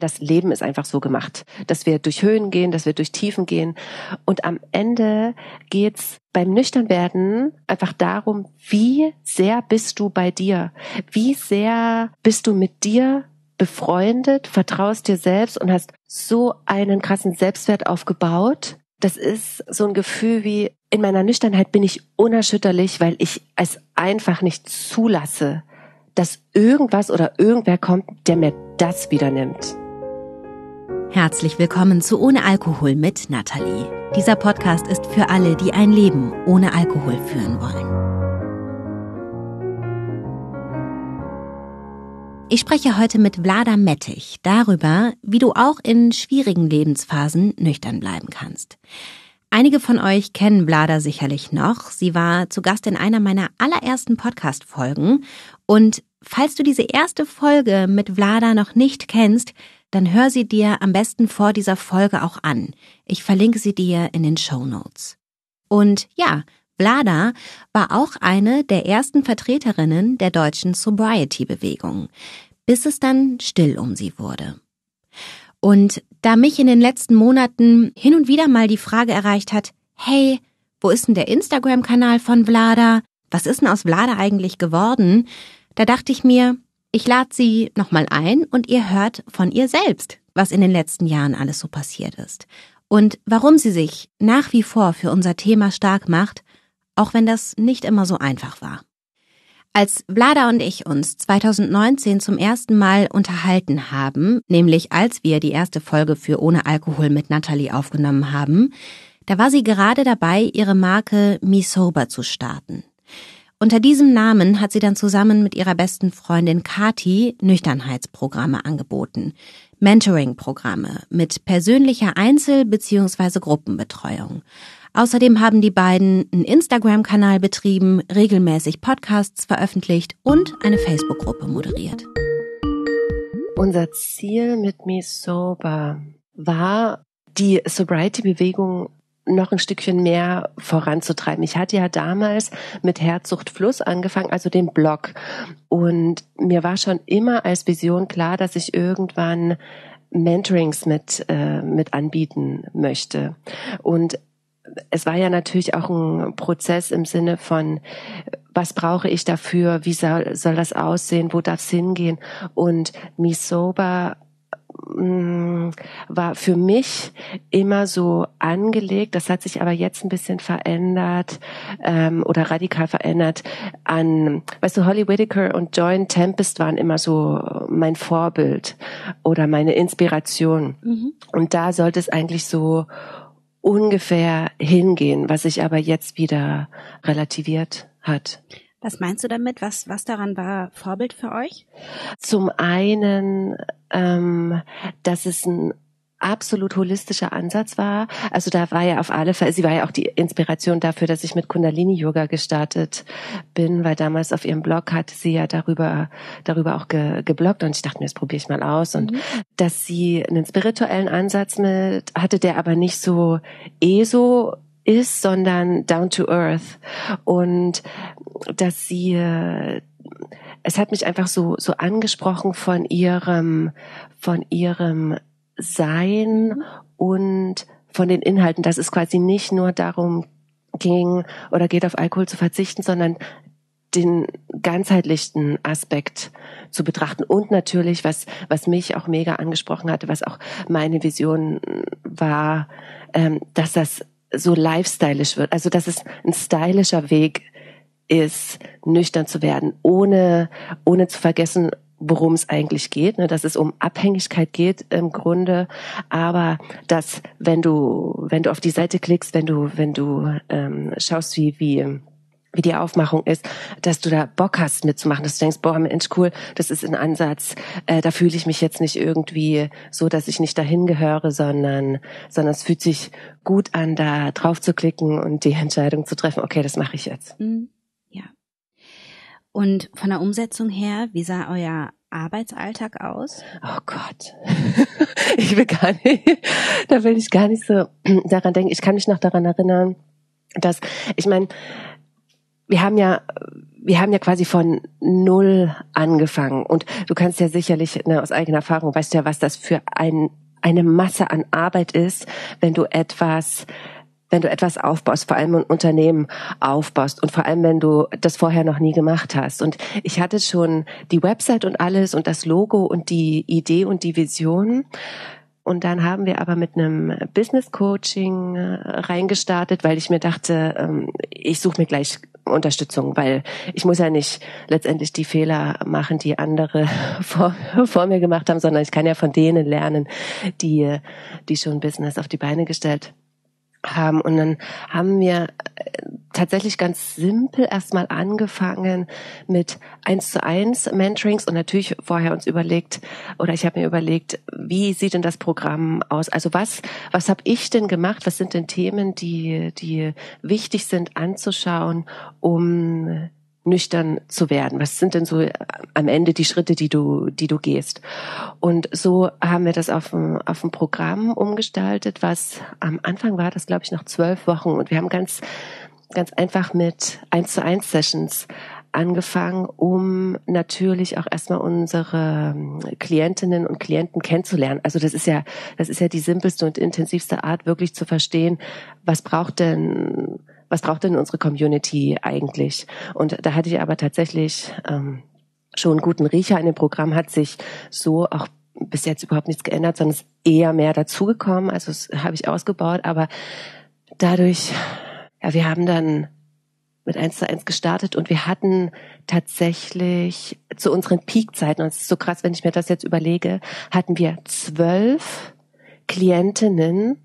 Das Leben ist einfach so gemacht, dass wir durch Höhen gehen, dass wir durch Tiefen gehen. Und am Ende geht's beim Nüchternwerden einfach darum, wie sehr bist du bei dir? Wie sehr bist du mit dir befreundet, vertraust dir selbst und hast so einen krassen Selbstwert aufgebaut. Das ist so ein Gefühl wie, in meiner Nüchternheit bin ich unerschütterlich, weil ich es einfach nicht zulasse, dass irgendwas oder irgendwer kommt, der mir das wieder nimmt. Herzlich willkommen zu Ohne Alkohol mit Nathalie. Dieser Podcast ist für alle, die ein Leben ohne Alkohol führen wollen. Ich spreche heute mit Vlada Mettich darüber, wie du auch in schwierigen Lebensphasen nüchtern bleiben kannst. Einige von euch kennen Vlada sicherlich noch. Sie war zu Gast in einer meiner allerersten Podcast-Folgen. Und falls du diese erste Folge mit Vlada noch nicht kennst, dann hör sie dir am besten vor dieser Folge auch an. Ich verlinke sie dir in den Show Notes. Und ja, Vlada war auch eine der ersten Vertreterinnen der deutschen Sobriety-Bewegung, bis es dann still um sie wurde. Und da mich in den letzten Monaten hin und wieder mal die Frage erreicht hat, hey, wo ist denn der Instagram-Kanal von Vlada? Was ist denn aus Vlada eigentlich geworden? Da dachte ich mir, ich lade sie nochmal ein und ihr hört von ihr selbst, was in den letzten Jahren alles so passiert ist. Und warum sie sich nach wie vor für unser Thema stark macht, auch wenn das nicht immer so einfach war. Als Vlada und ich uns 2019 zum ersten Mal unterhalten haben, nämlich als wir die erste Folge für Ohne Alkohol mit Natalie aufgenommen haben, da war sie gerade dabei, ihre Marke Me Sober zu starten. Unter diesem Namen hat sie dann zusammen mit ihrer besten Freundin Kati Nüchternheitsprogramme angeboten. Mentoring-Programme mit persönlicher Einzel- bzw. Gruppenbetreuung. Außerdem haben die beiden einen Instagram-Kanal betrieben, regelmäßig Podcasts veröffentlicht und eine Facebook-Gruppe moderiert. Unser Ziel mit Me Sober war, die Sobriety-Bewegung noch ein Stückchen mehr voranzutreiben. Ich hatte ja damals mit Herzsucht Fluss angefangen, also den Blog. Und mir war schon immer als Vision klar, dass ich irgendwann Mentorings mit, äh, mit anbieten möchte. Und es war ja natürlich auch ein Prozess im Sinne von, was brauche ich dafür, wie soll, soll das aussehen, wo darf es hingehen? Und Misoba Mm, war für mich immer so angelegt, das hat sich aber jetzt ein bisschen verändert ähm, oder radikal verändert an, weißt du, Holly Whitaker und Joan Tempest waren immer so mein Vorbild oder meine Inspiration. Mhm. Und da sollte es eigentlich so ungefähr hingehen, was sich aber jetzt wieder relativiert hat. Was meinst du damit? Was, was daran war Vorbild für euch? Zum einen, ähm, dass es ein absolut holistischer Ansatz war. Also da war ja auf alle Fälle, sie war ja auch die Inspiration dafür, dass ich mit Kundalini Yoga gestartet bin, weil damals auf ihrem Blog hatte sie ja darüber darüber auch ge, gebloggt und ich dachte mir, das probiere ich mal aus und mhm. dass sie einen spirituellen Ansatz mit hatte, der aber nicht so eh so ist, sondern down to earth. Und dass sie äh, es hat mich einfach so so angesprochen von ihrem von ihrem Sein und von den Inhalten, dass es quasi nicht nur darum ging oder geht auf Alkohol zu verzichten, sondern den ganzheitlichen Aspekt zu betrachten. Und natürlich was was mich auch mega angesprochen hatte, was auch meine Vision war, ähm, dass das so lifestyleisch wird. Also dass es ein stylischer Weg ist, nüchtern zu werden, ohne, ohne zu vergessen, worum es eigentlich geht, ne, dass es um Abhängigkeit geht im Grunde, aber dass wenn du wenn du auf die Seite klickst, wenn du wenn du ähm, schaust wie wie wie die Aufmachung ist, dass du da Bock hast mitzumachen, dass du denkst, boah, Mensch, cool, das ist ein Ansatz, äh, da fühle ich mich jetzt nicht irgendwie so, dass ich nicht dahin gehöre, sondern, sondern es fühlt sich gut an, da drauf zu klicken und die Entscheidung zu treffen, okay, das mache ich jetzt. Mhm. Ja. Und von der Umsetzung her, wie sah euer Arbeitsalltag aus? Oh Gott. ich will gar nicht, da will ich gar nicht so daran denken. Ich kann mich noch daran erinnern, dass, ich meine, wir haben ja wir haben ja quasi von null angefangen und du kannst ja sicherlich ne, aus eigener Erfahrung weißt du ja, was das für ein, eine Masse an Arbeit ist, wenn du etwas wenn du etwas aufbaust, vor allem ein Unternehmen aufbaust und vor allem, wenn du das vorher noch nie gemacht hast. Und ich hatte schon die Website und alles und das Logo und die Idee und die Vision. Und dann haben wir aber mit einem Business Coaching äh, reingestartet, weil ich mir dachte, ähm, ich suche mir gleich Unterstützung, weil ich muss ja nicht letztendlich die Fehler machen, die andere vor, vor mir gemacht haben, sondern ich kann ja von denen lernen, die, die schon Business auf die Beine gestellt haben. Und dann haben wir äh, tatsächlich ganz simpel erstmal angefangen mit eins zu eins Mentorings und natürlich vorher uns überlegt oder ich habe mir überlegt, wie sieht denn das Programm aus? Also was was habe ich denn gemacht? Was sind denn Themen, die die wichtig sind anzuschauen, um nüchtern zu werden? Was sind denn so am Ende die Schritte, die du, die du gehst? Und so haben wir das auf ein, auf ein Programm umgestaltet, was am Anfang war, das glaube ich noch zwölf Wochen. Und wir haben ganz, ganz einfach mit eins zu eins Sessions angefangen, um natürlich auch erstmal unsere ähm, Klientinnen und Klienten kennenzulernen. Also das ist ja, das ist ja die simpelste und intensivste Art, wirklich zu verstehen, was braucht denn was braucht denn unsere Community eigentlich? Und da hatte ich aber tatsächlich ähm, schon einen guten Riecher in dem Programm, hat sich so auch bis jetzt überhaupt nichts geändert, sondern ist eher mehr dazugekommen. Also das habe ich ausgebaut, aber dadurch, ja, wir haben dann mit eins zu eins gestartet und wir hatten tatsächlich zu unseren Peakzeiten, und es ist so krass, wenn ich mir das jetzt überlege, hatten wir zwölf Klientinnen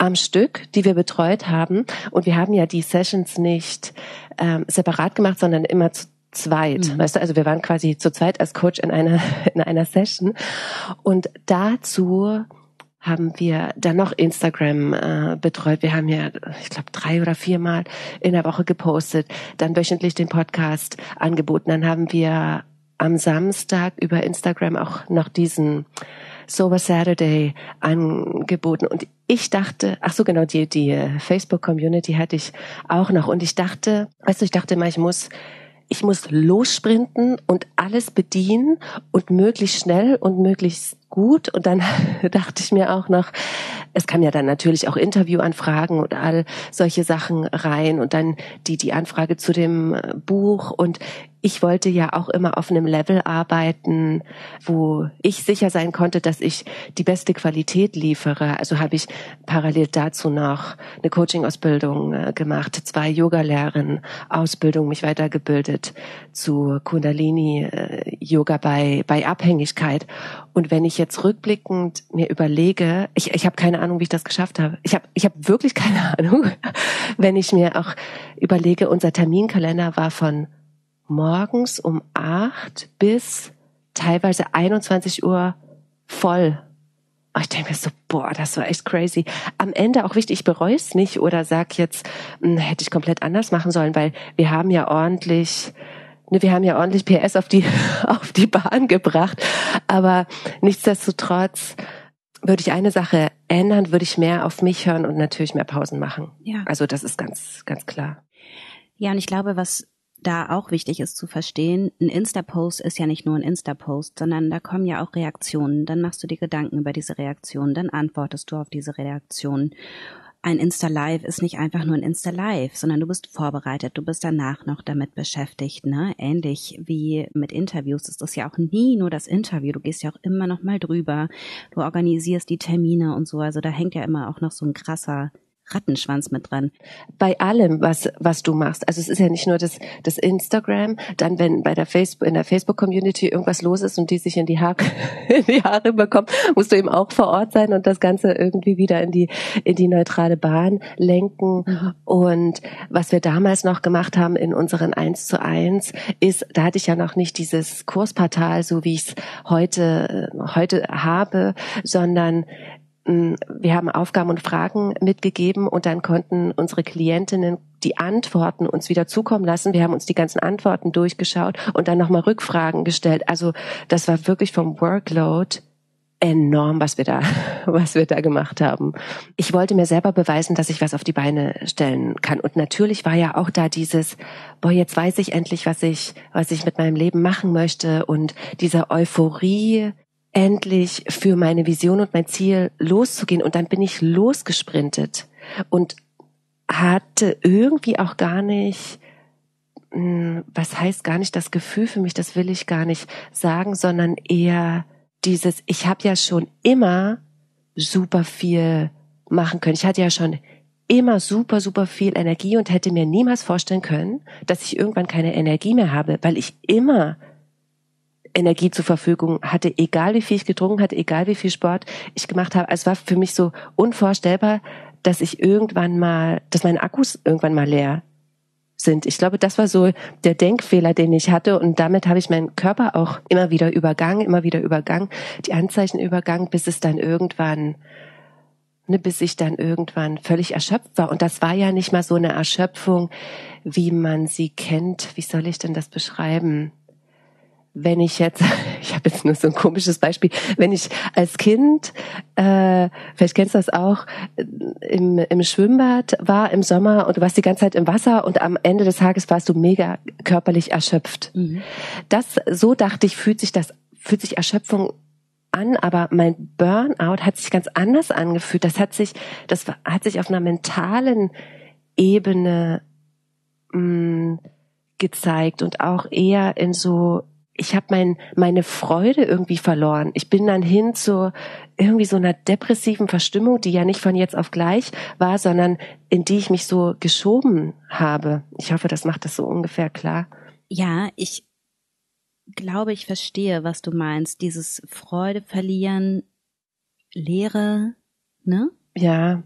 am Stück, die wir betreut haben. Und wir haben ja die Sessions nicht ähm, separat gemacht, sondern immer zu zweit. Mhm. Weißt du, also wir waren quasi zu zweit als Coach in einer, in einer Session. Und dazu haben wir dann noch Instagram äh, betreut. Wir haben ja, ich glaube, drei oder viermal in der Woche gepostet, dann wöchentlich den Podcast angeboten. Dann haben wir am Samstag über Instagram auch noch diesen Sober Saturday angeboten. Und ich dachte, ach so genau, die, die Facebook Community hatte ich auch noch. Und ich dachte, weißt du, ich dachte immer, ich muss ich muss lossprinten und alles bedienen und möglichst schnell und möglichst gut. Und dann dachte ich mir auch noch, es kam ja dann natürlich auch Interviewanfragen und all solche Sachen rein und dann die, die Anfrage zu dem Buch und ich wollte ja auch immer auf einem Level arbeiten, wo ich sicher sein konnte, dass ich die beste Qualität liefere. Also habe ich parallel dazu noch eine Coaching-Ausbildung äh, gemacht, zwei Yoga-Lehren, Ausbildung, mich weitergebildet zu Kundalini-Yoga bei, bei Abhängigkeit. Und wenn ich jetzt rückblickend mir überlege, ich, ich habe keine Ahnung, wie ich das geschafft habe. Ich habe ich hab wirklich keine Ahnung. Wenn ich mir auch überlege, unser Terminkalender war von morgens um acht bis teilweise 21 Uhr voll. ich denke mir so, boah, das war echt crazy. Am Ende auch wichtig, ich bereue es nicht oder sag jetzt, hm, hätte ich komplett anders machen sollen, weil wir haben ja ordentlich, wir haben ja ordentlich PS auf die, auf die Bahn gebracht. Aber nichtsdestotrotz würde ich eine Sache ändern, würde ich mehr auf mich hören und natürlich mehr Pausen machen. Ja. Also das ist ganz, ganz klar. Ja, und ich glaube, was da auch wichtig ist zu verstehen, ein Insta-Post ist ja nicht nur ein Insta-Post, sondern da kommen ja auch Reaktionen. Dann machst du dir Gedanken über diese Reaktionen, dann antwortest du auf diese Reaktionen. Ein Insta-Live ist nicht einfach nur ein Insta-Live, sondern du bist vorbereitet, du bist danach noch damit beschäftigt, ne? Ähnlich wie mit Interviews ist das ja auch nie nur das Interview, du gehst ja auch immer noch mal drüber, du organisierst die Termine und so, also da hängt ja immer auch noch so ein krasser Rattenschwanz mit dran. Bei allem, was, was du machst. Also es ist ja nicht nur das, das Instagram, dann wenn bei der Facebook, in der Facebook-Community irgendwas los ist und die sich in die Haare, in die Haare bekommen, musst du eben auch vor Ort sein und das Ganze irgendwie wieder in die, in die neutrale Bahn lenken. Mhm. Und was wir damals noch gemacht haben in unseren 1 zu 1 ist, da hatte ich ja noch nicht dieses Kursportal, so wie ich es heute, heute habe, sondern wir haben Aufgaben und Fragen mitgegeben und dann konnten unsere Klientinnen die Antworten uns wieder zukommen lassen. Wir haben uns die ganzen Antworten durchgeschaut und dann nochmal Rückfragen gestellt. Also das war wirklich vom Workload enorm, was wir da, was wir da gemacht haben. Ich wollte mir selber beweisen, dass ich was auf die Beine stellen kann. Und natürlich war ja auch da dieses, boah, jetzt weiß ich endlich, was ich, was ich mit meinem Leben machen möchte und diese Euphorie, endlich für meine Vision und mein Ziel loszugehen. Und dann bin ich losgesprintet und hatte irgendwie auch gar nicht, hm, was heißt gar nicht das Gefühl für mich, das will ich gar nicht sagen, sondern eher dieses, ich habe ja schon immer super viel machen können. Ich hatte ja schon immer super, super viel Energie und hätte mir niemals vorstellen können, dass ich irgendwann keine Energie mehr habe, weil ich immer Energie zur Verfügung hatte, egal wie viel ich getrunken hatte, egal wie viel Sport ich gemacht habe. Es war für mich so unvorstellbar, dass ich irgendwann mal, dass meine Akkus irgendwann mal leer sind. Ich glaube, das war so der Denkfehler, den ich hatte und damit habe ich meinen Körper auch immer wieder übergangen, immer wieder übergangen, die Anzeichen übergangen, bis es dann irgendwann ne, bis ich dann irgendwann völlig erschöpft war und das war ja nicht mal so eine Erschöpfung, wie man sie kennt. Wie soll ich denn das beschreiben? Wenn ich jetzt, ich habe jetzt nur so ein komisches Beispiel, wenn ich als Kind, äh, vielleicht kennst du das auch, im, im Schwimmbad war im Sommer und du warst die ganze Zeit im Wasser und am Ende des Tages warst du mega körperlich erschöpft. Mhm. Das, so dachte ich, fühlt sich das, fühlt sich Erschöpfung an, aber mein Burnout hat sich ganz anders angefühlt. Das hat sich, das hat sich auf einer mentalen Ebene mh, mm, gezeigt und auch eher in so ich habe mein, meine Freude irgendwie verloren. Ich bin dann hin zu irgendwie so einer depressiven Verstimmung, die ja nicht von jetzt auf gleich war, sondern in die ich mich so geschoben habe. Ich hoffe, das macht das so ungefähr klar. Ja, ich glaube, ich verstehe, was du meinst. Dieses Freude verlieren, Leere, ne? Ja.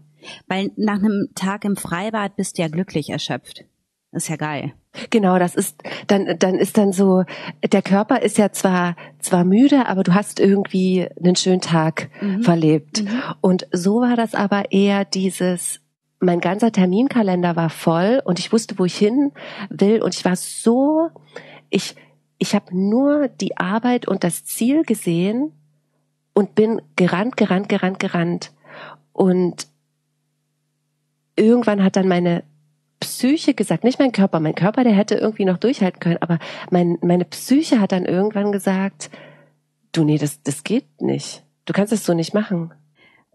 Weil nach einem Tag im Freibad bist du ja glücklich erschöpft. Ist ja geil. Genau, das ist dann dann ist dann so der Körper ist ja zwar zwar müde, aber du hast irgendwie einen schönen Tag mhm. verlebt. Mhm. Und so war das aber eher dieses mein ganzer Terminkalender war voll und ich wusste, wo ich hin will und ich war so ich ich habe nur die Arbeit und das Ziel gesehen und bin gerannt, gerannt, gerannt, gerannt und irgendwann hat dann meine Psyche gesagt, nicht mein Körper, mein Körper, der hätte irgendwie noch durchhalten können, aber mein, meine Psyche hat dann irgendwann gesagt, du, nee, das, das geht nicht. Du kannst es so nicht machen.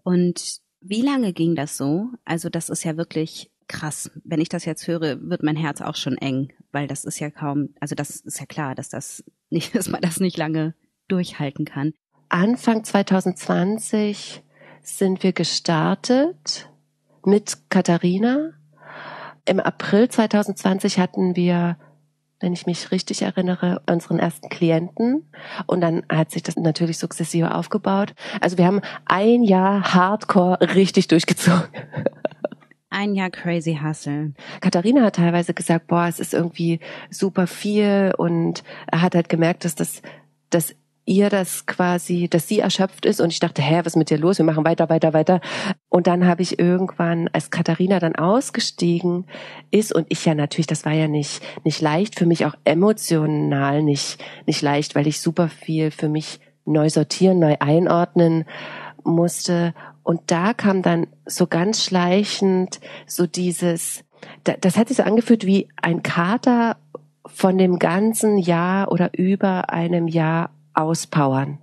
Und wie lange ging das so? Also das ist ja wirklich krass. Wenn ich das jetzt höre, wird mein Herz auch schon eng, weil das ist ja kaum, also das ist ja klar, dass das nicht, dass man das nicht lange durchhalten kann. Anfang 2020 sind wir gestartet mit Katharina im April 2020 hatten wir wenn ich mich richtig erinnere, unseren ersten Klienten. Und dann hat sich das natürlich sukzessive aufgebaut. Also wir haben ein Jahr Hardcore richtig durchgezogen. Ein Jahr crazy hustle. Katharina hat teilweise gesagt, boah, es ist irgendwie super viel und er hat halt gemerkt, dass das, dass ihr das quasi, dass sie erschöpft ist und ich dachte, hä, was ist mit dir los? Wir machen weiter, weiter, weiter. Und dann habe ich irgendwann, als Katharina dann ausgestiegen ist und ich ja natürlich, das war ja nicht nicht leicht für mich auch emotional nicht nicht leicht, weil ich super viel für mich neu sortieren, neu einordnen musste und da kam dann so ganz schleichend so dieses das hat sich so angefühlt wie ein Kater von dem ganzen Jahr oder über einem Jahr auspowern.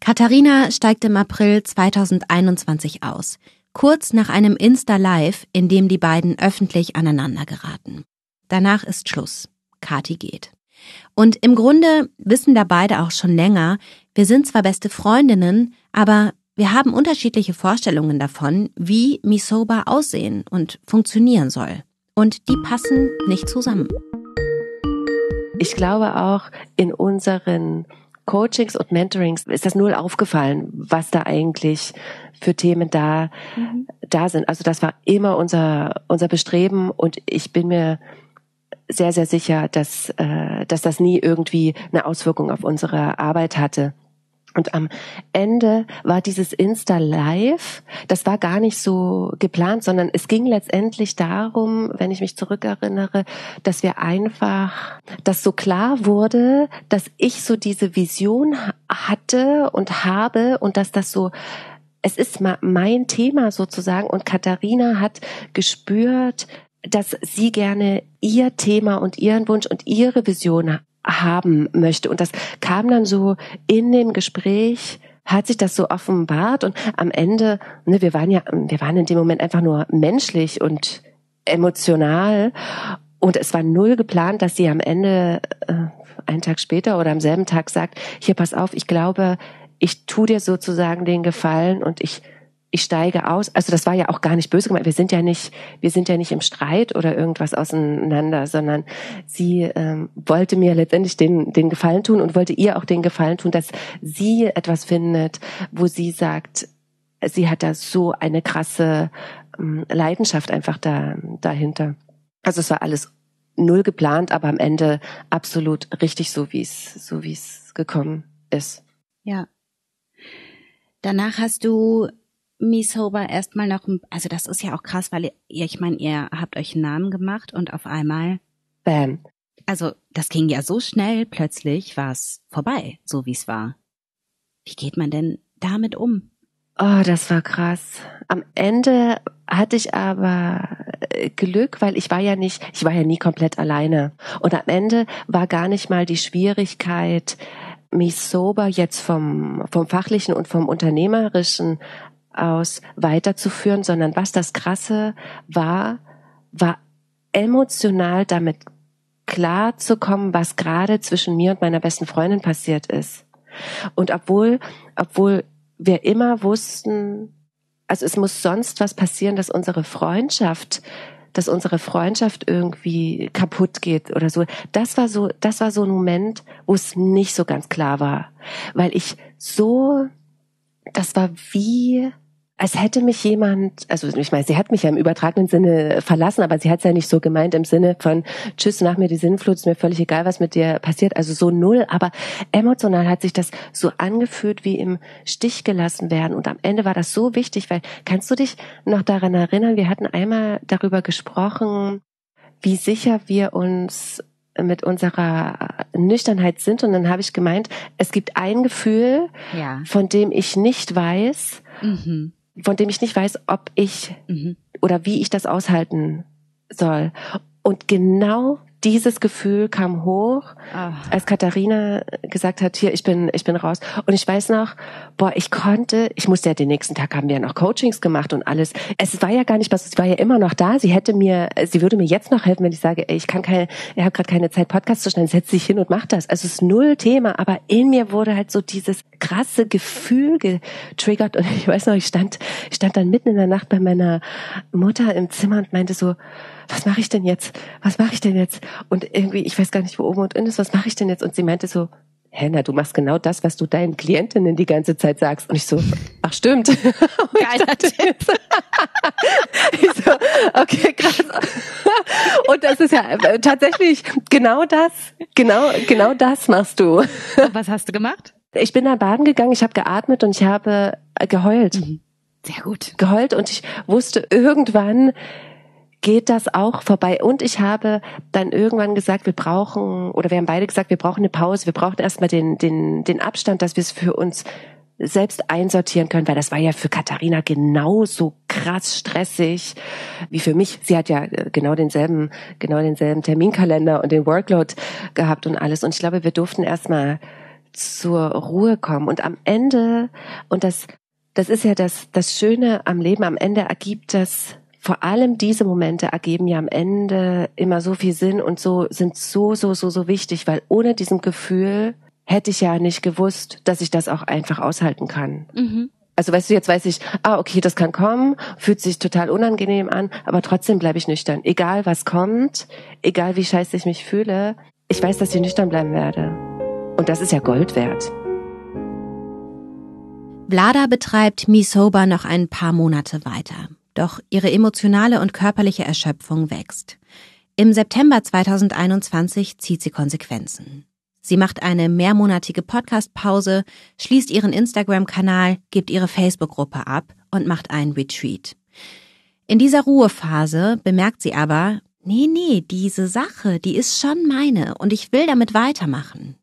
Katharina steigt im April 2021 aus, kurz nach einem Insta-Live, in dem die beiden öffentlich aneinander geraten. Danach ist Schluss. Kati geht. Und im Grunde wissen da beide auch schon länger, wir sind zwar beste Freundinnen, aber wir haben unterschiedliche Vorstellungen davon, wie Misoba aussehen und funktionieren soll. Und die passen nicht zusammen. Ich glaube auch in unseren Coachings und Mentorings ist das null aufgefallen, was da eigentlich für Themen da, mhm. da sind. Also das war immer unser, unser Bestreben und ich bin mir sehr, sehr sicher, dass, äh, dass das nie irgendwie eine Auswirkung auf unsere Arbeit hatte. Und am Ende war dieses Insta Live, das war gar nicht so geplant, sondern es ging letztendlich darum, wenn ich mich zurückerinnere, dass wir einfach, dass so klar wurde, dass ich so diese Vision hatte und habe und dass das so es ist mein Thema sozusagen. Und Katharina hat gespürt, dass sie gerne ihr Thema und ihren Wunsch und ihre Vision haben möchte. Und das kam dann so in dem Gespräch, hat sich das so offenbart und am Ende, ne, wir waren ja, wir waren in dem Moment einfach nur menschlich und emotional und es war null geplant, dass sie am Ende äh, einen Tag später oder am selben Tag sagt, hier pass auf, ich glaube, ich tu dir sozusagen den Gefallen und ich ich steige aus. Also das war ja auch gar nicht böse gemeint. Wir sind ja nicht, wir sind ja nicht im Streit oder irgendwas auseinander, sondern sie ähm, wollte mir letztendlich den, den Gefallen tun und wollte ihr auch den Gefallen tun, dass sie etwas findet, wo sie sagt, sie hat da so eine krasse ähm, Leidenschaft einfach da, dahinter. Also es war alles null geplant, aber am Ende absolut richtig so, wie es, so wie es gekommen ist. Ja. Danach hast du Misoba erstmal noch, also das ist ja auch krass, weil ihr, ich meine, ihr habt euch einen Namen gemacht und auf einmal. Bam. Also das ging ja so schnell, plötzlich war es vorbei, so wie es war. Wie geht man denn damit um? Oh, das war krass. Am Ende hatte ich aber äh, Glück, weil ich war ja nicht, ich war ja nie komplett alleine. Und am Ende war gar nicht mal die Schwierigkeit, mich sober jetzt vom, vom fachlichen und vom unternehmerischen aus weiterzuführen, sondern was das Krasse war, war emotional damit klar zu kommen, was gerade zwischen mir und meiner besten Freundin passiert ist. Und obwohl, obwohl wir immer wussten, also es muss sonst was passieren, dass unsere Freundschaft, dass unsere Freundschaft irgendwie kaputt geht oder so. Das war so, das war so ein Moment, wo es nicht so ganz klar war, weil ich so, das war wie, als hätte mich jemand, also ich meine, sie hat mich ja im übertragenen Sinne verlassen, aber sie hat es ja nicht so gemeint im Sinne von Tschüss, nach mir die Sinnflut, ist mir völlig egal, was mit dir passiert, also so null, aber emotional hat sich das so angefühlt wie im Stich gelassen werden. Und am Ende war das so wichtig, weil kannst du dich noch daran erinnern, wir hatten einmal darüber gesprochen, wie sicher wir uns mit unserer Nüchternheit sind. Und dann habe ich gemeint, es gibt ein Gefühl, ja. von dem ich nicht weiß, mhm von dem ich nicht weiß, ob ich mhm. oder wie ich das aushalten soll. Und genau dieses Gefühl kam hoch, Ach. als Katharina gesagt hat, hier, ich bin, ich bin raus. Und ich weiß noch, boah, ich konnte, ich musste ja den nächsten Tag haben wir ja noch Coachings gemacht und alles. Es war ja gar nicht was, sie war ja immer noch da. Sie hätte mir, sie würde mir jetzt noch helfen, wenn ich sage, ey, ich kann keine, ich habe gerade keine Zeit, Podcast zu schneiden, setz dich hin und mach das. Also es ist null Thema, aber in mir wurde halt so dieses krasse Gefühl getriggert und ich weiß noch, ich stand, ich stand dann mitten in der Nacht bei meiner Mutter im Zimmer und meinte so, was mache ich denn jetzt? Was mache ich denn jetzt? Und irgendwie, ich weiß gar nicht, wo oben und unten ist, was mache ich denn jetzt? Und sie meinte so, Henna, du machst genau das, was du deinen Klientinnen die ganze Zeit sagst. Und ich so, ach stimmt. Geiler Tipp. ich so, okay, krass. Und das ist ja äh, tatsächlich genau das, genau, genau das machst du. Und was hast du gemacht? Ich bin da baden gegangen, ich habe geatmet und ich habe geheult. Mhm. Sehr gut. Geheult und ich wusste irgendwann, geht das auch vorbei. Und ich habe dann irgendwann gesagt, wir brauchen, oder wir haben beide gesagt, wir brauchen eine Pause, wir brauchen erstmal den, den, den Abstand, dass wir es für uns selbst einsortieren können, weil das war ja für Katharina genauso krass stressig wie für mich. Sie hat ja äh, genau denselben, genau denselben Terminkalender und den Workload gehabt und alles. Und ich glaube, wir durften erstmal zur Ruhe kommen. Und am Ende, und das, das ist ja das, das Schöne am Leben, am Ende ergibt das vor allem diese Momente ergeben ja am Ende immer so viel Sinn und so sind so, so, so, so wichtig, weil ohne diesem Gefühl hätte ich ja nicht gewusst, dass ich das auch einfach aushalten kann. Mhm. Also weißt du, jetzt weiß ich, ah, okay, das kann kommen, fühlt sich total unangenehm an, aber trotzdem bleibe ich nüchtern. Egal was kommt, egal wie scheiße ich mich fühle, ich weiß, dass ich nüchtern bleiben werde. Und das ist ja Gold wert. Vlada betreibt Misoba noch ein paar Monate weiter. Doch ihre emotionale und körperliche Erschöpfung wächst. Im September 2021 zieht sie Konsequenzen. Sie macht eine mehrmonatige Podcast-Pause, schließt ihren Instagram-Kanal, gibt ihre Facebook-Gruppe ab und macht einen Retreat. In dieser Ruhephase bemerkt sie aber, nee, nee, diese Sache, die ist schon meine und ich will damit weitermachen.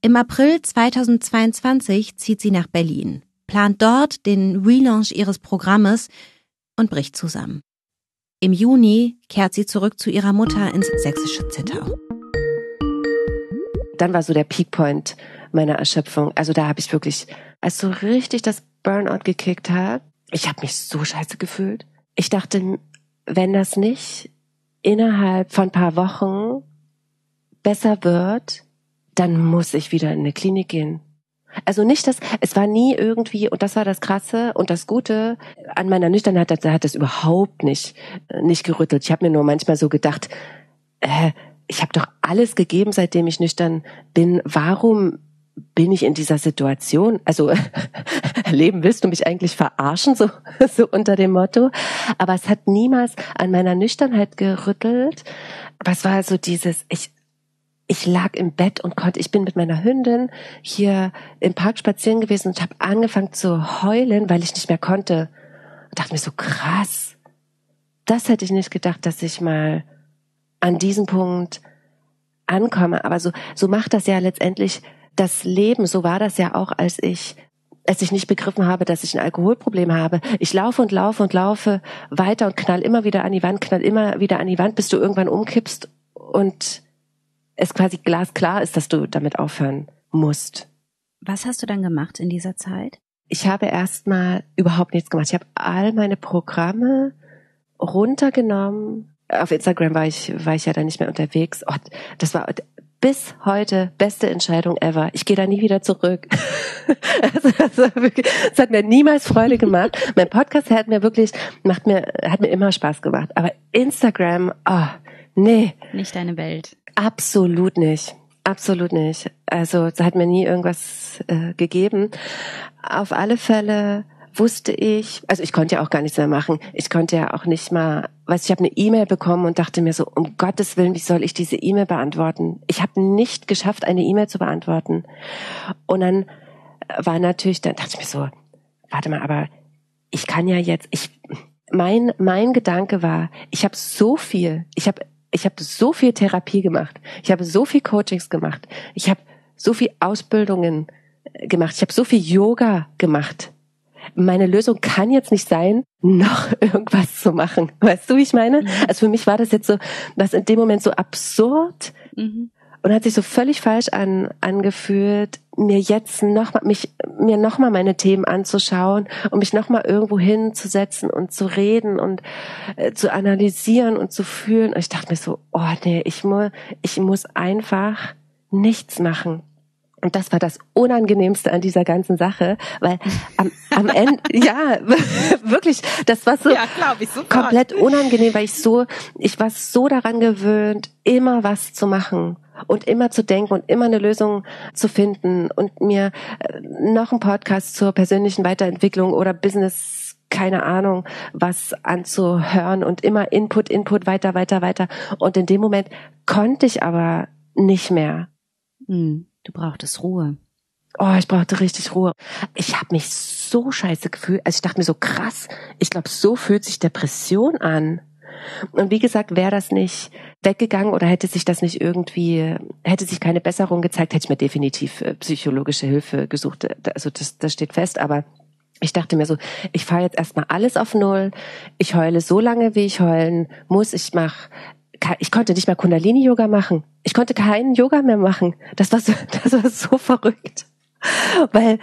Im April 2022 zieht sie nach Berlin, plant dort den Relaunch ihres Programmes und bricht zusammen. Im Juni kehrt sie zurück zu ihrer Mutter ins sächsische Zittau. Dann war so der Peakpoint meiner Erschöpfung. Also da habe ich wirklich, als so richtig das Burnout gekickt hat, ich habe mich so scheiße gefühlt. Ich dachte, wenn das nicht innerhalb von paar Wochen besser wird, dann muss ich wieder in eine Klinik gehen. Also nicht das, es war nie irgendwie, und das war das Krasse und das Gute an meiner Nüchternheit, da hat das überhaupt nicht, nicht gerüttelt. Ich habe mir nur manchmal so gedacht, äh, ich habe doch alles gegeben, seitdem ich nüchtern bin. Warum bin ich in dieser Situation? Also Leben willst du mich eigentlich verarschen, so, so unter dem Motto. Aber es hat niemals an meiner Nüchternheit gerüttelt. Es war so dieses, ich, ich lag im Bett und konnte, ich bin mit meiner Hündin hier im Park spazieren gewesen und habe angefangen zu heulen, weil ich nicht mehr konnte. Und dachte mir so krass. Das hätte ich nicht gedacht, dass ich mal an diesem Punkt ankomme. Aber so, so macht das ja letztendlich das Leben. So war das ja auch, als ich als ich nicht begriffen habe, dass ich ein Alkoholproblem habe. Ich laufe und laufe und laufe weiter und knall immer wieder an die Wand, knall immer wieder an die Wand, bis du irgendwann umkippst und es quasi glasklar ist, dass du damit aufhören musst. Was hast du dann gemacht in dieser Zeit? Ich habe erstmal überhaupt nichts gemacht. Ich habe all meine Programme runtergenommen, auf Instagram war ich, war ich ja dann nicht mehr unterwegs. Oh, das war bis heute beste Entscheidung ever. Ich gehe da nie wieder zurück. es hat mir niemals Freude gemacht. mein Podcast hat mir wirklich, macht mir, hat mir immer Spaß gemacht. Aber Instagram, oh, nee. Nicht deine Welt. Absolut nicht. Absolut nicht. Also hat mir nie irgendwas äh, gegeben. Auf alle Fälle wusste ich, also ich konnte ja auch gar nichts mehr machen. Ich konnte ja auch nicht mal, weiß ich habe eine E-Mail bekommen und dachte mir so, um Gottes Willen, wie soll ich diese E-Mail beantworten? Ich habe nicht geschafft, eine E-Mail zu beantworten. Und dann war natürlich, dann dachte ich mir so, warte mal, aber ich kann ja jetzt, ich, mein mein Gedanke war, ich habe so viel, ich habe ich habe so viel Therapie gemacht, ich habe so viel Coachings gemacht, ich habe so viel Ausbildungen gemacht, ich habe so viel Yoga gemacht meine Lösung kann jetzt nicht sein, noch irgendwas zu machen. Weißt du, wie ich meine? Mhm. Also für mich war das jetzt so, was in dem Moment so absurd mhm. und hat sich so völlig falsch an, angefühlt, mir jetzt noch mal, mich, mir noch mal meine Themen anzuschauen und mich noch mal irgendwo hinzusetzen und zu reden und äh, zu analysieren und zu fühlen. Und ich dachte mir so, oh nee, ich muss, ich muss einfach nichts machen. Und das war das Unangenehmste an dieser ganzen Sache, weil am, am Ende, ja, wirklich, das war so ja, komplett unangenehm, weil ich so, ich war so daran gewöhnt, immer was zu machen und immer zu denken und immer eine Lösung zu finden und mir äh, noch einen Podcast zur persönlichen Weiterentwicklung oder Business keine Ahnung, was anzuhören und immer Input, Input, weiter, weiter, weiter. Und in dem Moment konnte ich aber nicht mehr. Hm. Du brauchtest Ruhe. Oh, ich brauchte richtig Ruhe. Ich habe mich so scheiße gefühlt. Also ich dachte mir so krass, ich glaube, so fühlt sich Depression an. Und wie gesagt, wäre das nicht weggegangen oder hätte sich das nicht irgendwie, hätte sich keine Besserung gezeigt, hätte ich mir definitiv äh, psychologische Hilfe gesucht. Also das, das steht fest, aber ich dachte mir so, ich fahre jetzt erstmal alles auf Null. Ich heule so lange, wie ich heulen muss. Ich mache ich konnte nicht mehr Kundalini-Yoga machen. Ich konnte keinen Yoga mehr machen. Das war so, das war so verrückt. Weil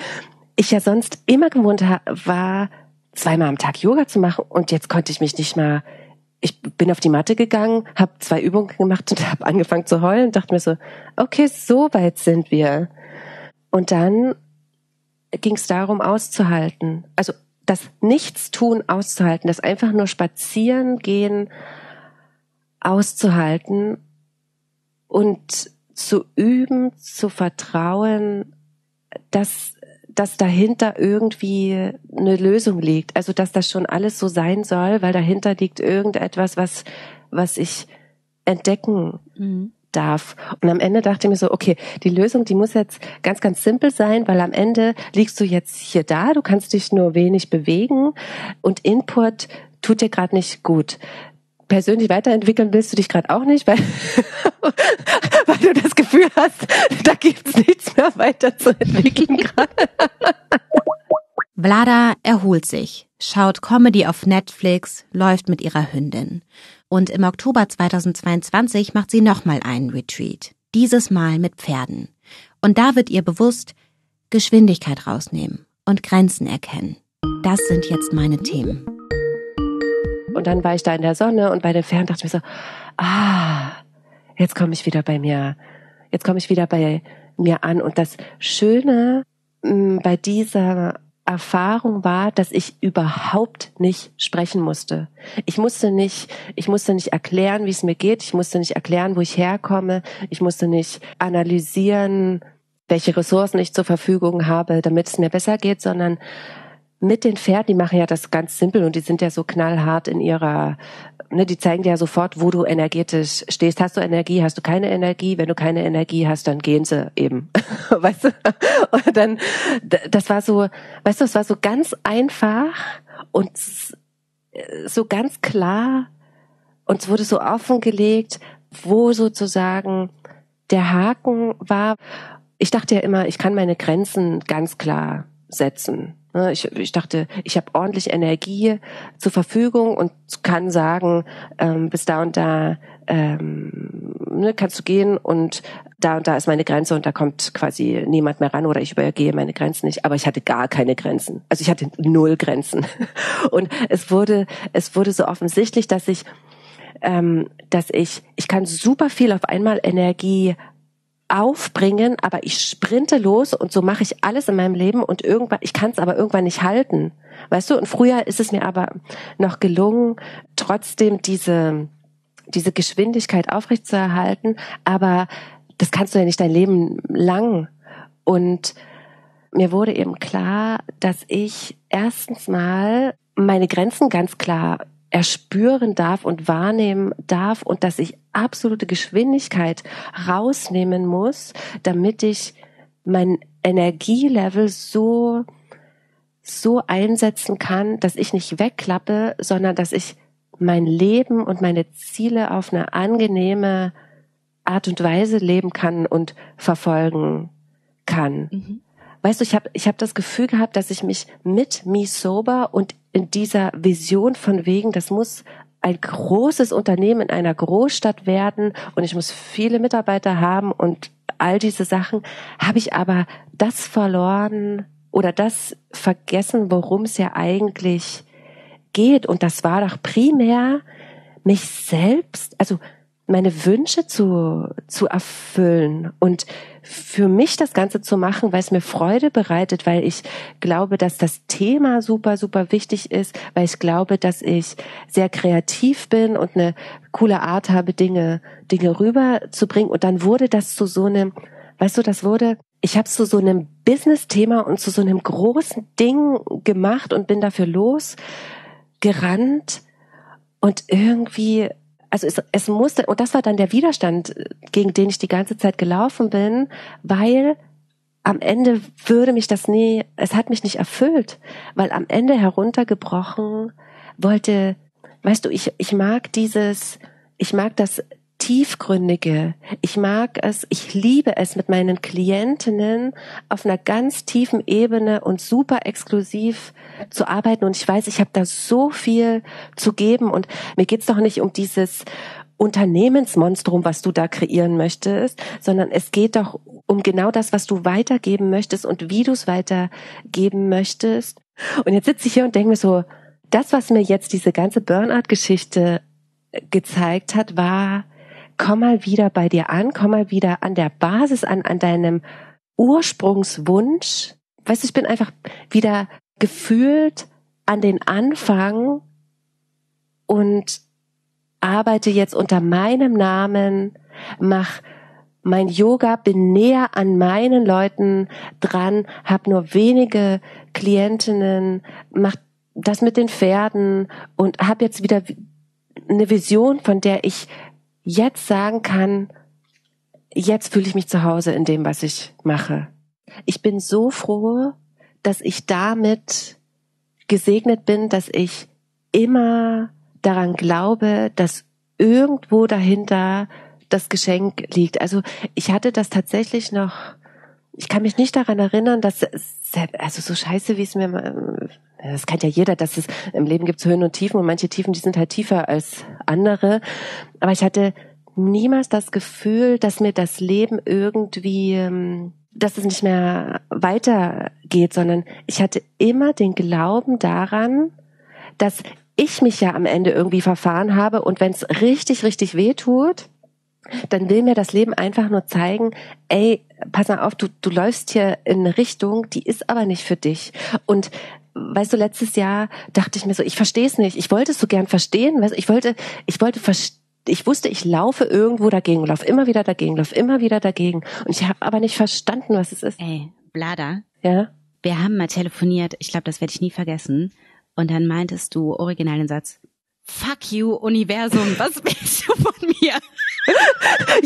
ich ja sonst immer gewohnt war, zweimal am Tag Yoga zu machen und jetzt konnte ich mich nicht mal ich bin auf die Matte gegangen, habe zwei Übungen gemacht und habe angefangen zu heulen dachte mir so, okay, so weit sind wir. Und dann ging es darum, auszuhalten. Also das Nichtstun auszuhalten, das einfach nur spazieren gehen auszuhalten und zu üben, zu vertrauen, dass, dass dahinter irgendwie eine Lösung liegt. Also, dass das schon alles so sein soll, weil dahinter liegt irgendetwas, was, was ich entdecken mhm. darf. Und am Ende dachte ich mir so, okay, die Lösung, die muss jetzt ganz, ganz simpel sein, weil am Ende liegst du jetzt hier da, du kannst dich nur wenig bewegen und Input tut dir gerade nicht gut. Persönlich weiterentwickeln willst du dich gerade auch nicht, weil, weil du das Gefühl hast, da gibt's nichts mehr weiter zu entwickeln gerade. Vlada erholt sich, schaut Comedy auf Netflix, läuft mit ihrer Hündin. Und im Oktober 2022 macht sie nochmal einen Retreat. Dieses Mal mit Pferden. Und da wird ihr bewusst, Geschwindigkeit rausnehmen und Grenzen erkennen. Das sind jetzt meine Themen. Und dann war ich da in der Sonne und bei den Pferden dachte ich mir so, ah, jetzt komme ich wieder bei mir, jetzt komme ich wieder bei mir an. Und das Schöne mm, bei dieser Erfahrung war, dass ich überhaupt nicht sprechen musste. Ich musste nicht, ich musste nicht erklären, wie es mir geht. Ich musste nicht erklären, wo ich herkomme. Ich musste nicht analysieren, welche Ressourcen ich zur Verfügung habe, damit es mir besser geht, sondern mit den Pferden, die machen ja das ganz simpel und die sind ja so knallhart in ihrer ne, die zeigen dir ja sofort, wo du energetisch stehst. Hast du Energie, hast du keine Energie? Wenn du keine Energie hast, dann gehen sie eben. weißt du? Und dann, das war so, weißt du, es war so ganz einfach und so ganz klar und es wurde so offengelegt, wo sozusagen der Haken war. Ich dachte ja immer, ich kann meine Grenzen ganz klar setzen. Ne, ich, ich dachte, ich habe ordentlich Energie zur Verfügung und kann sagen, ähm, bis da und da ähm, ne, kannst du gehen und da und da ist meine Grenze und da kommt quasi niemand mehr ran oder ich übergehe meine Grenzen nicht. Aber ich hatte gar keine Grenzen. Also ich hatte null Grenzen. Und es wurde, es wurde so offensichtlich, dass ich ähm, dass ich, ich kann super viel auf einmal Energie aufbringen, aber ich sprinte los und so mache ich alles in meinem Leben und irgendwann, ich kann es aber irgendwann nicht halten. Weißt du, und früher ist es mir aber noch gelungen, trotzdem diese, diese Geschwindigkeit aufrechtzuerhalten, aber das kannst du ja nicht dein Leben lang. Und mir wurde eben klar, dass ich erstens mal meine Grenzen ganz klar erspüren darf und wahrnehmen darf und dass ich absolute Geschwindigkeit rausnehmen muss, damit ich mein Energielevel so so einsetzen kann, dass ich nicht wegklappe, sondern dass ich mein Leben und meine Ziele auf eine angenehme Art und Weise leben kann und verfolgen kann. Mhm. Weißt du, ich habe ich hab das Gefühl gehabt, dass ich mich mit Me Sober und in dieser Vision von wegen, das muss ein großes Unternehmen in einer Großstadt werden und ich muss viele Mitarbeiter haben und all diese Sachen, habe ich aber das verloren oder das vergessen, worum es ja eigentlich geht. Und das war doch primär mich selbst, also meine Wünsche zu, zu erfüllen und für mich das Ganze zu machen, weil es mir Freude bereitet, weil ich glaube, dass das Thema super, super wichtig ist, weil ich glaube, dass ich sehr kreativ bin und eine coole Art habe, Dinge, Dinge rüberzubringen. Und dann wurde das zu so einem, weißt du, das wurde, ich habe zu so einem Business-Thema und zu so einem großen Ding gemacht und bin dafür losgerannt und irgendwie also es, es musste, und das war dann der Widerstand, gegen den ich die ganze Zeit gelaufen bin, weil am Ende würde mich das nie, es hat mich nicht erfüllt, weil am Ende heruntergebrochen wollte, weißt du, ich, ich mag dieses, ich mag das Tiefgründige. Ich mag es, ich liebe es mit meinen Klientinnen auf einer ganz tiefen Ebene und super exklusiv zu arbeiten. Und ich weiß, ich habe da so viel zu geben. Und mir geht's doch nicht um dieses Unternehmensmonstrum, was du da kreieren möchtest, sondern es geht doch um genau das, was du weitergeben möchtest und wie du es weitergeben möchtest. Und jetzt sitze ich hier und denke mir so, das, was mir jetzt diese ganze Burnout-Geschichte gezeigt hat, war, komm mal wieder bei dir an, komm mal wieder an der Basis an, an deinem Ursprungswunsch. Weißt du, ich bin einfach wieder gefühlt an den Anfang und arbeite jetzt unter meinem Namen, mach mein Yoga, bin näher an meinen Leuten dran, habe nur wenige Klientinnen, mach das mit den Pferden und habe jetzt wieder eine Vision, von der ich jetzt sagen kann, jetzt fühle ich mich zu Hause in dem, was ich mache. Ich bin so froh, dass ich damit gesegnet bin, dass ich immer daran glaube, dass irgendwo dahinter das Geschenk liegt. Also ich hatte das tatsächlich noch, ich kann mich nicht daran erinnern, dass, also so scheiße, wie es mir, das kennt ja jeder, dass es im Leben gibt Höhen und Tiefen und manche Tiefen, die sind halt tiefer als andere. Aber ich hatte niemals das Gefühl, dass mir das Leben irgendwie, ähm, dass es nicht mehr weitergeht, sondern ich hatte immer den Glauben daran, dass ich mich ja am Ende irgendwie verfahren habe und wenn es richtig, richtig weh tut, dann will mir das Leben einfach nur zeigen, ey, pass mal auf, du, du läufst hier in eine Richtung, die ist aber nicht für dich. Und weißt du, letztes Jahr dachte ich mir so, ich verstehe es nicht. Ich wollte es so gern verstehen. Weißt, ich wollte, ich wollte verstehen ich wusste, ich laufe irgendwo dagegen, laufe immer wieder dagegen, laufe immer wieder dagegen. Und ich habe aber nicht verstanden, was es ist. Ey, Blada. Ja. Wir haben mal telefoniert, ich glaube, das werde ich nie vergessen. Und dann meintest du original den Satz, Fuck you, Universum, was willst du von mir?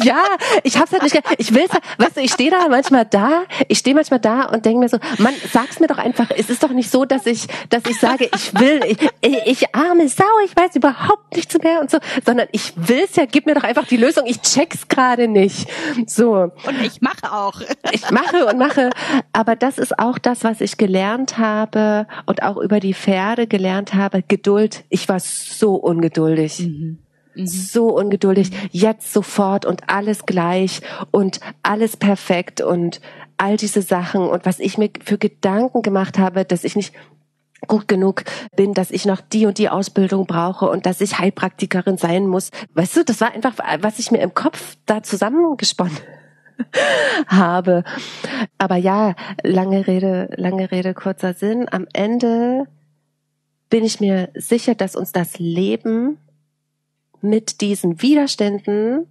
Ja, ich hab's halt nicht. Ich will's, halt, weißt du, ich stehe da manchmal da, ich stehe manchmal da und denke mir so, Mann, sag's mir doch einfach. Es ist doch nicht so, dass ich, dass ich sage, ich will, ich, ich arme Sau, ich weiß überhaupt nichts mehr und so, sondern ich will's ja. Gib mir doch einfach die Lösung. Ich check's gerade nicht. So. Und ich mache auch. Ich mache und mache. Aber das ist auch das, was ich gelernt habe und auch über die Pferde gelernt habe. Geduld. Ich war so ungeduldig. Mhm. So ungeduldig, jetzt sofort und alles gleich und alles perfekt und all diese Sachen und was ich mir für Gedanken gemacht habe, dass ich nicht gut genug bin, dass ich noch die und die Ausbildung brauche und dass ich Heilpraktikerin sein muss. Weißt du, das war einfach, was ich mir im Kopf da zusammengesponnen habe. Aber ja, lange Rede, lange Rede, kurzer Sinn. Am Ende bin ich mir sicher, dass uns das Leben mit diesen Widerständen,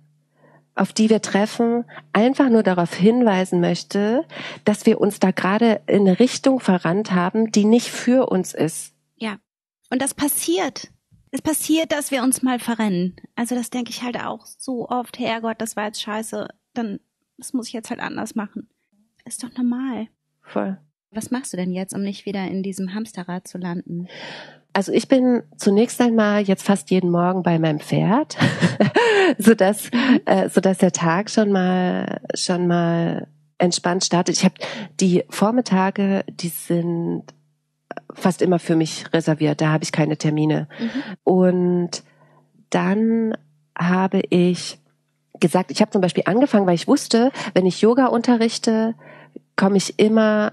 auf die wir treffen, einfach nur darauf hinweisen möchte, dass wir uns da gerade in eine Richtung verrannt haben, die nicht für uns ist. Ja. Und das passiert. Es passiert, dass wir uns mal verrennen. Also das denke ich halt auch so oft, Herrgott, das war jetzt scheiße, dann, das muss ich jetzt halt anders machen. Ist doch normal. Voll. Was machst du denn jetzt, um nicht wieder in diesem Hamsterrad zu landen? Also ich bin zunächst einmal jetzt fast jeden Morgen bei meinem Pferd, so dass äh, so dass der Tag schon mal schon mal entspannt startet. Ich habe die Vormittage, die sind fast immer für mich reserviert. Da habe ich keine Termine. Mhm. Und dann habe ich gesagt, ich habe zum Beispiel angefangen, weil ich wusste, wenn ich Yoga unterrichte, komme ich immer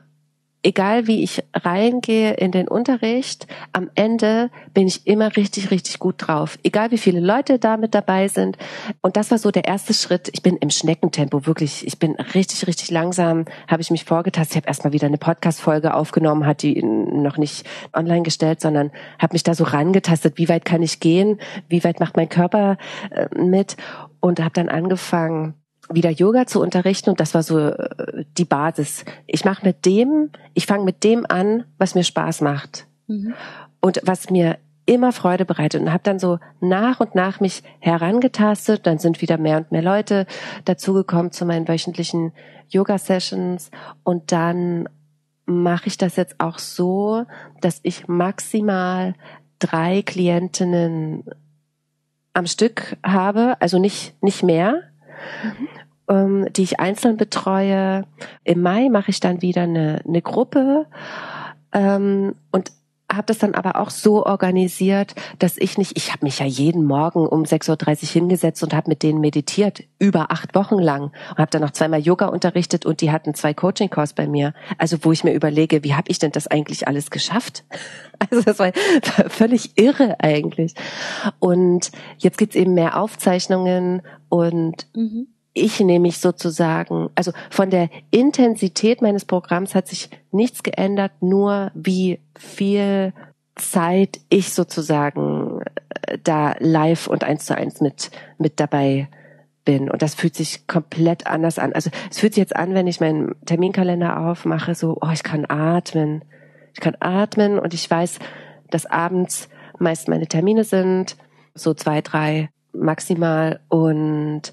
egal wie ich reingehe in den Unterricht, am Ende bin ich immer richtig, richtig gut drauf. Egal wie viele Leute da mit dabei sind. Und das war so der erste Schritt. Ich bin im Schneckentempo, wirklich. Ich bin richtig, richtig langsam, habe ich mich vorgetastet. Ich habe erstmal wieder eine Podcast-Folge aufgenommen, hat die noch nicht online gestellt, sondern habe mich da so rangetastet, wie weit kann ich gehen, wie weit macht mein Körper äh, mit und habe dann angefangen, wieder Yoga zu unterrichten und das war so äh, die Basis. Ich mache mit dem, ich fange mit dem an, was mir Spaß macht mhm. und was mir immer Freude bereitet und habe dann so nach und nach mich herangetastet. Dann sind wieder mehr und mehr Leute dazugekommen zu meinen wöchentlichen Yoga-Sessions und dann mache ich das jetzt auch so, dass ich maximal drei Klientinnen am Stück habe, also nicht nicht mehr. Mhm ähm, die ich einzeln betreue. Im Mai mache ich dann wieder eine, eine Gruppe ähm, und habe das dann aber auch so organisiert, dass ich nicht, ich habe mich ja jeden Morgen um 6.30 Uhr hingesetzt und habe mit denen meditiert, über acht Wochen lang. Und habe dann noch zweimal Yoga unterrichtet und die hatten zwei Coaching-Calls bei mir. Also wo ich mir überlege, wie habe ich denn das eigentlich alles geschafft? Also das war völlig irre eigentlich. Und jetzt gibt's eben mehr Aufzeichnungen und mhm ich nehme mich sozusagen, also von der Intensität meines Programms hat sich nichts geändert, nur wie viel Zeit ich sozusagen äh, da live und eins zu eins mit, mit dabei bin. Und das fühlt sich komplett anders an. Also es fühlt sich jetzt an, wenn ich meinen Terminkalender aufmache, so, oh, ich kann atmen. Ich kann atmen und ich weiß, dass abends meist meine Termine sind, so zwei, drei maximal und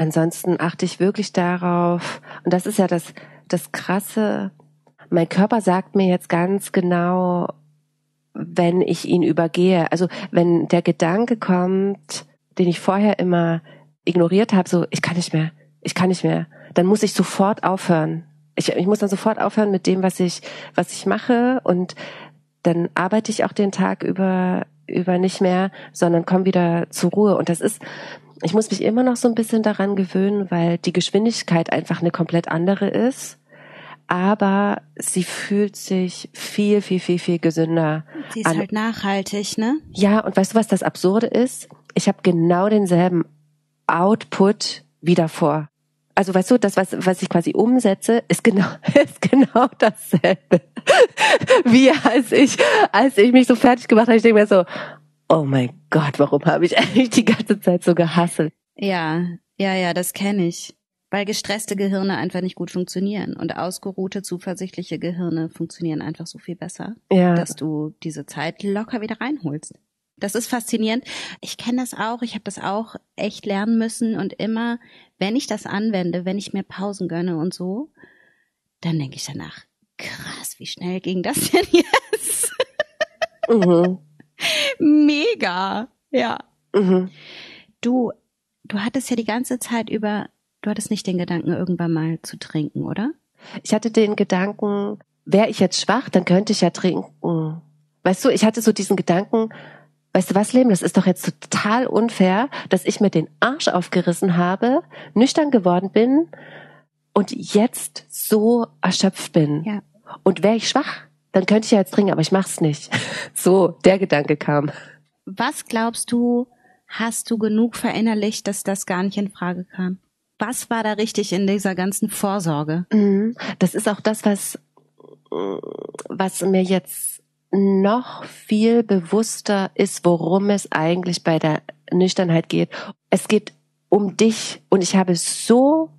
ansonsten achte ich wirklich darauf, und das ist ja das, das Krasse, mein Körper sagt mir jetzt ganz genau, wenn ich ihn übergehe. Also wenn der Gedanke kommt, den ich vorher immer ignoriert habe, so ich kann nicht mehr, ich kann nicht mehr, dann muss ich sofort aufhören. Ich, ich muss dann sofort aufhören mit dem, was ich, was ich mache und dann arbeite ich auch den Tag über, über nicht mehr, sondern komme wieder zur Ruhe. Und das ist, ich muss mich immer noch so ein bisschen daran gewöhnen, weil die Geschwindigkeit einfach eine komplett andere ist. Aber sie fühlt sich viel, viel, viel, viel gesünder. Sie ist an. halt nachhaltig, ne? Ja, und weißt du, was das Absurde ist? Ich habe genau denselben Output wie davor. Also weißt du, das, was, was ich quasi umsetze, ist genau, ist genau dasselbe. wie als ich, als ich mich so fertig gemacht habe, ich denke mir so, oh mein Gott, warum habe ich eigentlich die ganze Zeit so gehasselt? Ja, ja, ja, das kenne ich. Weil gestresste Gehirne einfach nicht gut funktionieren und ausgeruhte, zuversichtliche Gehirne funktionieren einfach so viel besser, ja. dass du diese Zeit locker wieder reinholst. Das ist faszinierend. Ich kenne das auch, ich habe das auch echt lernen müssen und immer, wenn ich das anwende, wenn ich mir Pausen gönne und so, dann denke ich danach, krass, wie schnell ging das denn jetzt? Mhm. Mega, ja. Mhm. Du, du hattest ja die ganze Zeit über, du hattest nicht den Gedanken, irgendwann mal zu trinken, oder? Ich hatte den Gedanken, wäre ich jetzt schwach, dann könnte ich ja trinken. Weißt du, ich hatte so diesen Gedanken, weißt du was, Leben, das ist doch jetzt total unfair, dass ich mir den Arsch aufgerissen habe, nüchtern geworden bin und jetzt so erschöpft bin. Ja. Und wäre ich schwach, dann könnte ich ja jetzt trinken, aber ich mach's nicht. So, der Gedanke kam. Was glaubst du, hast du genug verinnerlicht, dass das gar nicht in Frage kam? Was war da richtig in dieser ganzen Vorsorge? Mhm. Das ist auch das, was, was mir jetzt noch viel bewusster ist, worum es eigentlich bei der Nüchternheit geht. Es geht um dich und ich habe so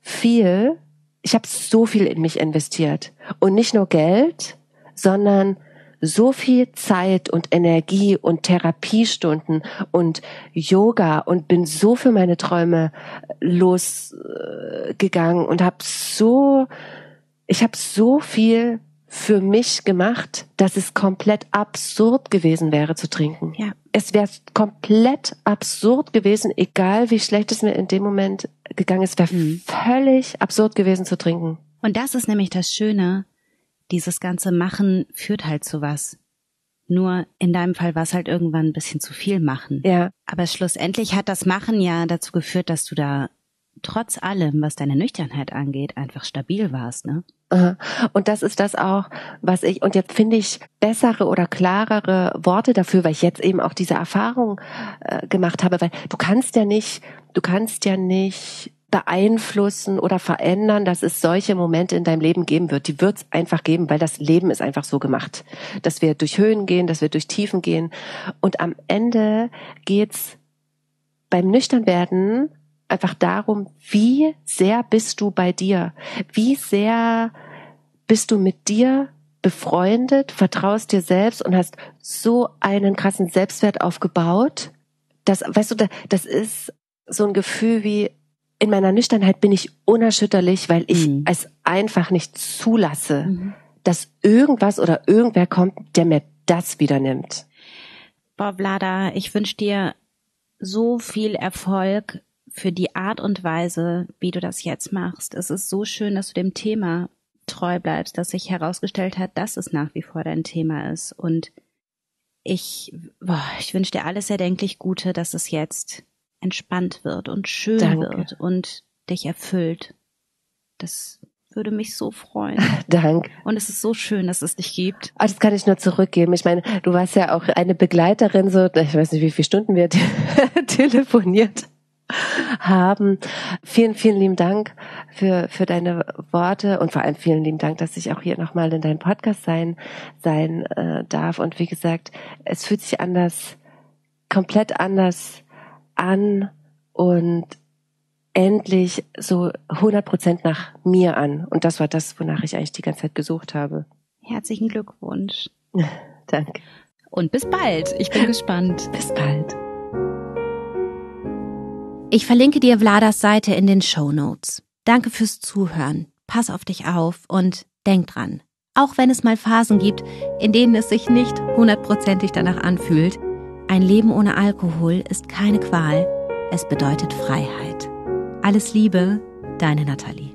viel, ich habe so viel in mich investiert und nicht nur Geld, sondern so viel Zeit und Energie und Therapiestunden und Yoga und bin so für meine Träume losgegangen und habe so ich habe so viel für mich gemacht, dass es komplett absurd gewesen wäre zu trinken. Ja. Es wäre komplett absurd gewesen, egal wie schlecht es mir in dem Moment gegangen ist, wäre mhm. völlig absurd gewesen zu trinken. Und das ist nämlich das Schöne, dieses ganze Machen führt halt zu was. Nur in deinem Fall war es halt irgendwann ein bisschen zu viel machen. Ja. Aber schlussendlich hat das Machen ja dazu geführt, dass du da trotz allem, was deine Nüchternheit angeht, einfach stabil warst, ne? Und das ist das auch, was ich, und jetzt finde ich bessere oder klarere Worte dafür, weil ich jetzt eben auch diese Erfahrung äh, gemacht habe, weil du kannst ja nicht, du kannst ja nicht beeinflussen oder verändern, dass es solche Momente in deinem Leben geben wird. Die wird es einfach geben, weil das Leben ist einfach so gemacht, dass wir durch Höhen gehen, dass wir durch Tiefen gehen. Und am Ende geht's beim Nüchternwerden einfach darum, wie sehr bist du bei dir? Wie sehr bist du mit dir befreundet, vertraust dir selbst und hast so einen krassen Selbstwert aufgebaut? Das, weißt du, das ist so ein Gefühl wie, in meiner Nüchternheit bin ich unerschütterlich, weil ich mhm. es einfach nicht zulasse, mhm. dass irgendwas oder irgendwer kommt, der mir das wieder nimmt. Boah, Vlada, ich wünsche dir so viel Erfolg für die Art und Weise, wie du das jetzt machst. Es ist so schön, dass du dem Thema treu bleibst, dass sich herausgestellt hat, dass es nach wie vor dein Thema ist. Und ich, boah, ich wünsche dir alles erdenklich Gute, dass es jetzt entspannt wird und schön Danke. wird und dich erfüllt. Das würde mich so freuen. Dank. Und es ist so schön, dass es dich gibt. Ah, das kann ich nur zurückgeben. Ich meine, du warst ja auch eine Begleiterin, so, ich weiß nicht, wie viele Stunden wir telefoniert haben. Vielen, vielen lieben Dank für, für deine Worte und vor allem vielen lieben Dank, dass ich auch hier nochmal in deinem Podcast sein, sein äh, darf. Und wie gesagt, es fühlt sich anders, komplett anders an und endlich so 100 Prozent nach mir an. Und das war das, wonach ich eigentlich die ganze Zeit gesucht habe. Herzlichen Glückwunsch. Danke. Und bis bald. Ich bin gespannt. Bis bald. Ich verlinke dir Vladas Seite in den Show Notes. Danke fürs Zuhören. Pass auf dich auf und denk dran. Auch wenn es mal Phasen gibt, in denen es sich nicht hundertprozentig danach anfühlt, ein Leben ohne Alkohol ist keine Qual, es bedeutet Freiheit. Alles Liebe, deine Nathalie.